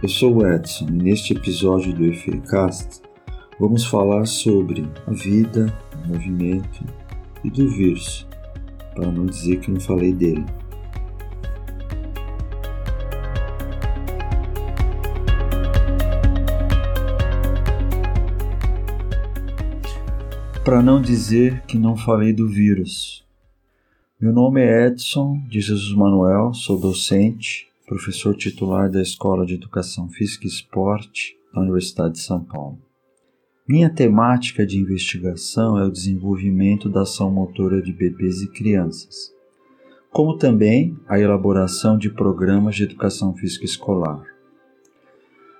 eu sou o Edson e neste episódio do Efeicast vamos falar sobre a vida, o movimento e do vírus, para não dizer que não falei dele. Para não dizer que não falei do vírus. Meu nome é Edson de Jesus Manuel, sou docente professor titular da Escola de Educação Física e Esporte da Universidade de São Paulo. Minha temática de investigação é o desenvolvimento da ação motora de bebês e crianças, como também a elaboração de programas de educação física escolar.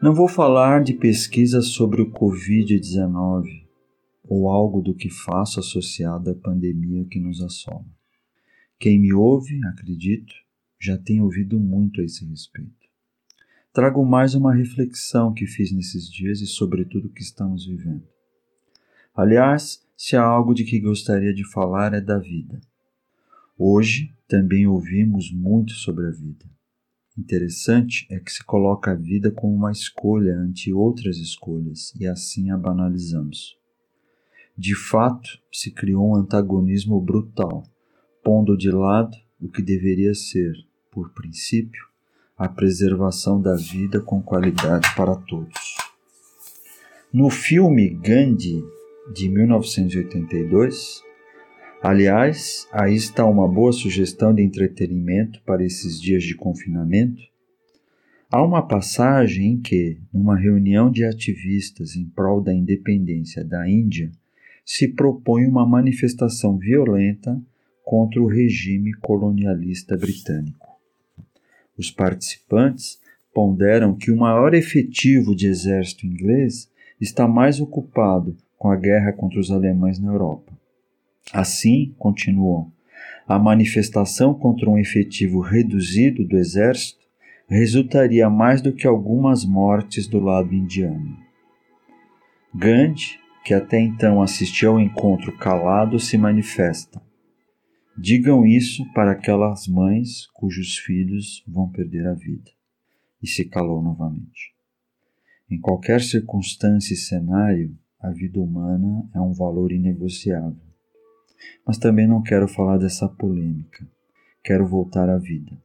Não vou falar de pesquisas sobre o Covid-19 ou algo do que faço associado à pandemia que nos assola. Quem me ouve, acredito, já tenho ouvido muito a esse respeito. Trago mais uma reflexão que fiz nesses dias e sobre tudo que estamos vivendo. Aliás, se há algo de que gostaria de falar é da vida. Hoje também ouvimos muito sobre a vida. Interessante é que se coloca a vida como uma escolha ante outras escolhas e assim a banalizamos. De fato, se criou um antagonismo brutal, pondo de lado o que deveria ser por princípio, a preservação da vida com qualidade para todos. No filme Gandhi, de 1982, aliás, aí está uma boa sugestão de entretenimento para esses dias de confinamento. Há uma passagem em que, numa reunião de ativistas em prol da independência da Índia, se propõe uma manifestação violenta contra o regime colonialista britânico. Os participantes ponderam que o maior efetivo de exército inglês está mais ocupado com a guerra contra os alemães na Europa. Assim, continuam, a manifestação contra um efetivo reduzido do exército resultaria mais do que algumas mortes do lado indiano. Gandhi, que até então assistia ao encontro calado, se manifesta. Digam isso para aquelas mães cujos filhos vão perder a vida. E se calou novamente. Em qualquer circunstância e cenário, a vida humana é um valor inegociável. Mas também não quero falar dessa polêmica. Quero voltar à vida.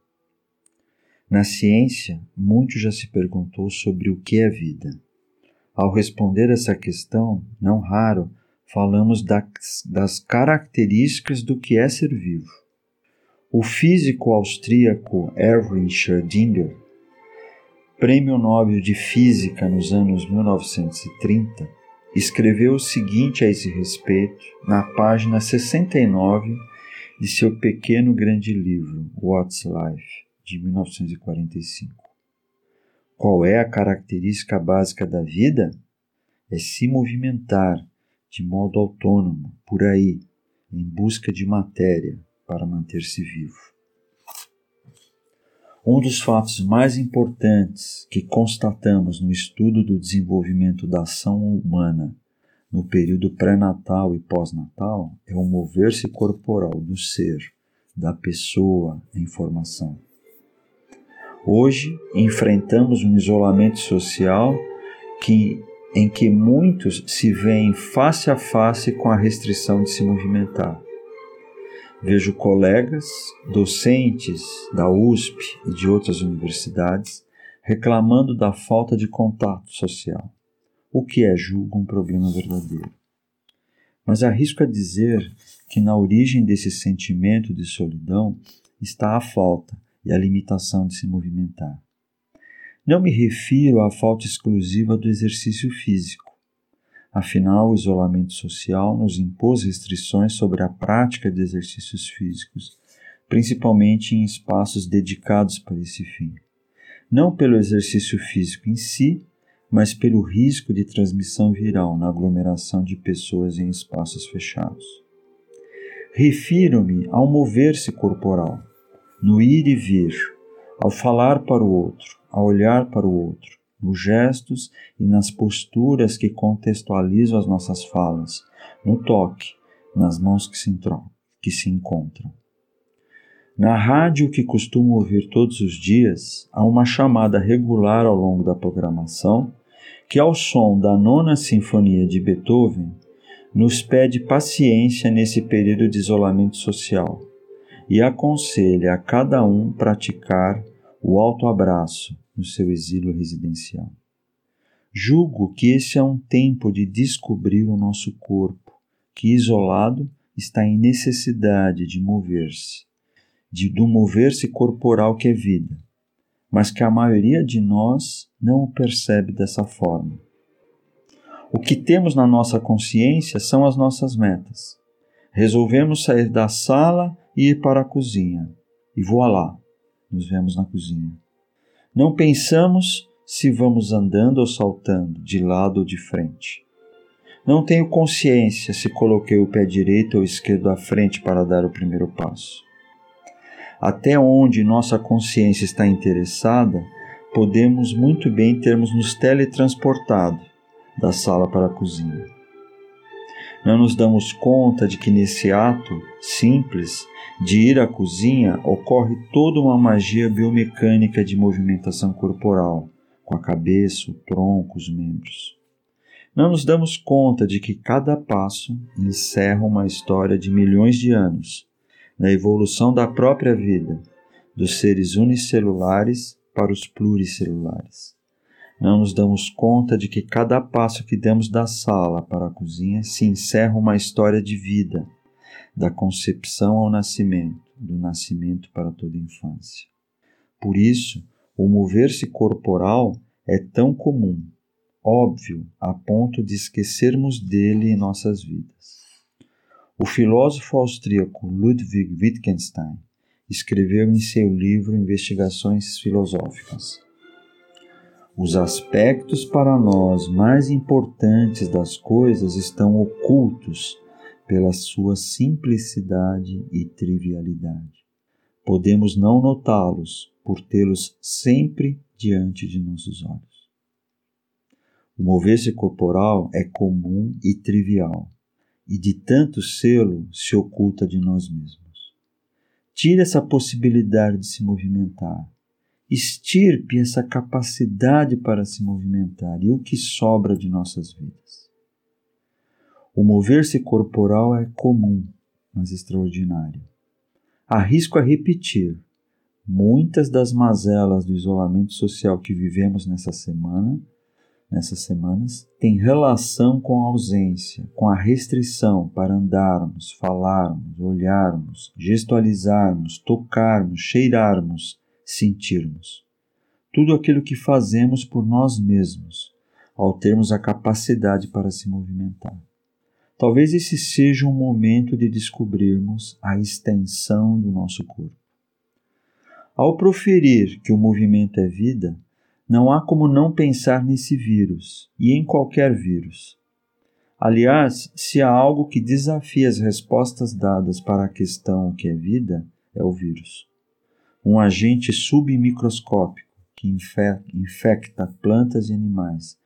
Na ciência, muito já se perguntou sobre o que é vida. Ao responder essa questão, não raro falamos das, das características do que é ser vivo. O físico austríaco Erwin Schrödinger, prêmio Nobel de Física nos anos 1930, escreveu o seguinte a esse respeito na página 69 de seu pequeno grande livro, What's Life, de 1945. Qual é a característica básica da vida? É se movimentar, de modo autônomo, por aí, em busca de matéria para manter-se vivo. Um dos fatos mais importantes que constatamos no estudo do desenvolvimento da ação humana no período pré-natal e pós-natal é o mover-se corporal do ser, da pessoa em formação. Hoje enfrentamos um isolamento social que em que muitos se veem face a face com a restrição de se movimentar. Vejo colegas, docentes da USP e de outras universidades reclamando da falta de contato social, o que é, julgo, um problema verdadeiro. Mas arrisco a dizer que na origem desse sentimento de solidão está a falta e a limitação de se movimentar. Não me refiro à falta exclusiva do exercício físico. Afinal, o isolamento social nos impôs restrições sobre a prática de exercícios físicos, principalmente em espaços dedicados para esse fim. Não pelo exercício físico em si, mas pelo risco de transmissão viral na aglomeração de pessoas em espaços fechados. Refiro-me ao mover-se corporal, no ir e vir, ao falar para o outro, a olhar para o outro, nos gestos e nas posturas que contextualizam as nossas falas, no toque, nas mãos que se, que se encontram. Na rádio que costumo ouvir todos os dias, há uma chamada regular ao longo da programação que, ao som da Nona Sinfonia de Beethoven, nos pede paciência nesse período de isolamento social e aconselha a cada um praticar o autoabraço no seu exílio residencial. Julgo que esse é um tempo de descobrir o nosso corpo, que isolado está em necessidade de mover-se de, do mover-se corporal que é vida, mas que a maioria de nós não o percebe dessa forma. O que temos na nossa consciência são as nossas metas. Resolvemos sair da sala e ir para a cozinha. E voilá, nos vemos na cozinha. Não pensamos se vamos andando ou saltando, de lado ou de frente. Não tenho consciência se coloquei o pé direito ou esquerdo à frente para dar o primeiro passo até onde nossa consciência está interessada, podemos muito bem termos nos teletransportado da sala para a cozinha. Não nos damos conta de que nesse ato simples de ir à cozinha ocorre toda uma magia biomecânica de movimentação corporal, com a cabeça, o tronco, os membros. Não nos damos conta de que cada passo encerra uma história de milhões de anos na evolução da própria vida, dos seres unicelulares para os pluricelulares. Não nos damos conta de que cada passo que demos da sala para a cozinha se encerra uma história de vida, da concepção ao nascimento, do nascimento para toda a infância. Por isso, o mover-se corporal é tão comum, óbvio, a ponto de esquecermos dele em nossas vidas. O filósofo austríaco Ludwig Wittgenstein escreveu em seu livro Investigações Filosóficas: Os aspectos para nós mais importantes das coisas estão ocultos pela sua simplicidade e trivialidade. Podemos não notá-los por tê-los sempre diante de nossos olhos. O mover-se corporal é comum e trivial e de tanto selo se oculta de nós mesmos. Tire essa possibilidade de se movimentar. Estirpe essa capacidade para se movimentar e o que sobra de nossas vidas. O mover-se corporal é comum, mas extraordinário. Arrisco a repetir: muitas das mazelas do isolamento social que vivemos nessa semana nessas semanas tem relação com a ausência, com a restrição para andarmos, falarmos, olharmos, gestualizarmos, tocarmos, cheirarmos, sentirmos. Tudo aquilo que fazemos por nós mesmos, ao termos a capacidade para se movimentar. Talvez esse seja um momento de descobrirmos a extensão do nosso corpo. Ao proferir que o movimento é vida, não há como não pensar nesse vírus e em qualquer vírus. Aliás, se há algo que desafia as respostas dadas para a questão o que é vida, é o vírus. Um agente submicroscópico que infecta plantas e animais,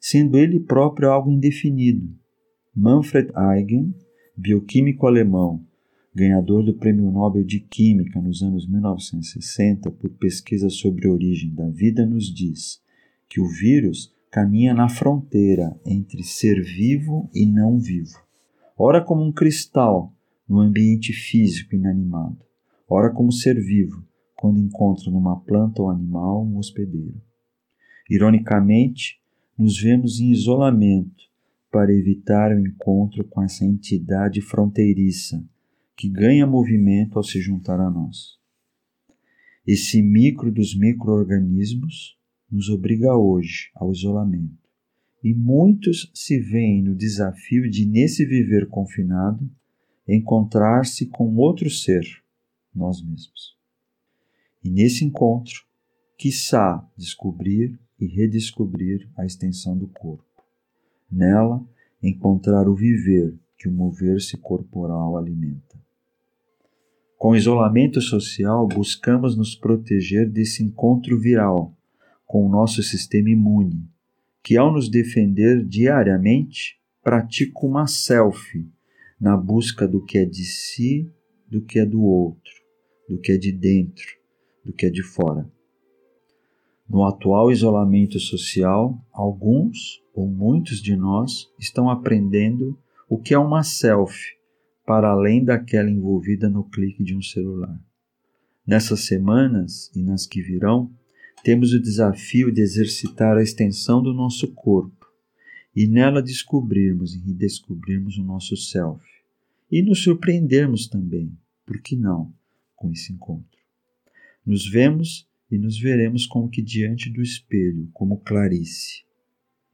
sendo ele próprio algo indefinido. Manfred Eigen, bioquímico alemão, ganhador do Prêmio Nobel de Química nos anos 1960 por pesquisa sobre a origem da vida, nos diz que o vírus caminha na fronteira entre ser vivo e não vivo, ora como um cristal no ambiente físico inanimado, ora como ser vivo quando encontra numa planta ou animal um hospedeiro. Ironicamente, nos vemos em isolamento para evitar o encontro com essa entidade fronteiriça que ganha movimento ao se juntar a nós. Esse micro dos microorganismos nos obriga hoje ao isolamento, e muitos se veem no desafio de, nesse viver confinado, encontrar-se com outro ser, nós mesmos. E nesse encontro, quiçá descobrir e redescobrir a extensão do corpo. Nela, encontrar o viver que o mover-se corporal alimenta. Com o isolamento social, buscamos nos proteger desse encontro viral com o nosso sistema imune, que, ao nos defender diariamente, pratica uma selfie na busca do que é de si, do que é do outro, do que é de dentro, do que é de fora. No atual isolamento social, alguns ou muitos de nós estão aprendendo o que é uma selfie, para além daquela envolvida no clique de um celular. Nessas semanas e nas que virão, temos o desafio de exercitar a extensão do nosso corpo e nela descobrirmos e redescobrirmos o nosso self e nos surpreendermos também, por que não, com esse encontro. Nos vemos e nos veremos como que diante do espelho, como Clarice.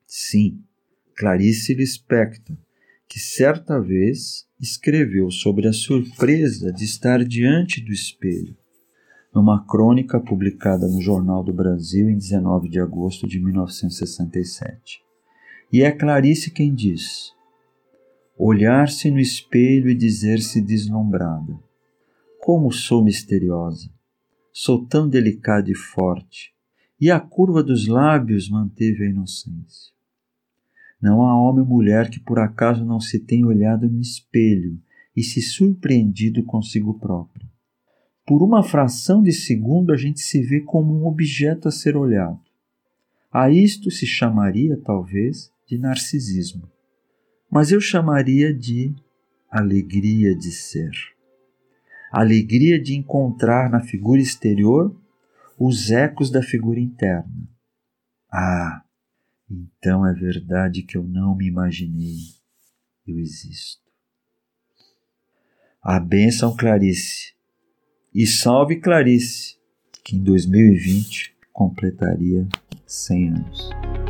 Sim, Clarice Lispector, que certa vez escreveu sobre a surpresa de estar diante do espelho numa crônica publicada no Jornal do Brasil em 19 de agosto de 1967. E é Clarice quem diz: olhar-se no espelho e dizer-se deslumbrada. Como sou misteriosa, sou tão delicada e forte, e a curva dos lábios manteve a inocência. Não há homem ou mulher que por acaso não se tenha olhado no espelho e se surpreendido consigo próprio por uma fração de segundo a gente se vê como um objeto a ser olhado. A isto se chamaria, talvez, de narcisismo. Mas eu chamaria de alegria de ser. Alegria de encontrar na figura exterior os ecos da figura interna. Ah, então é verdade que eu não me imaginei. Eu existo. A bênção Clarice e salve Clarice, que em 2020 completaria 100 anos.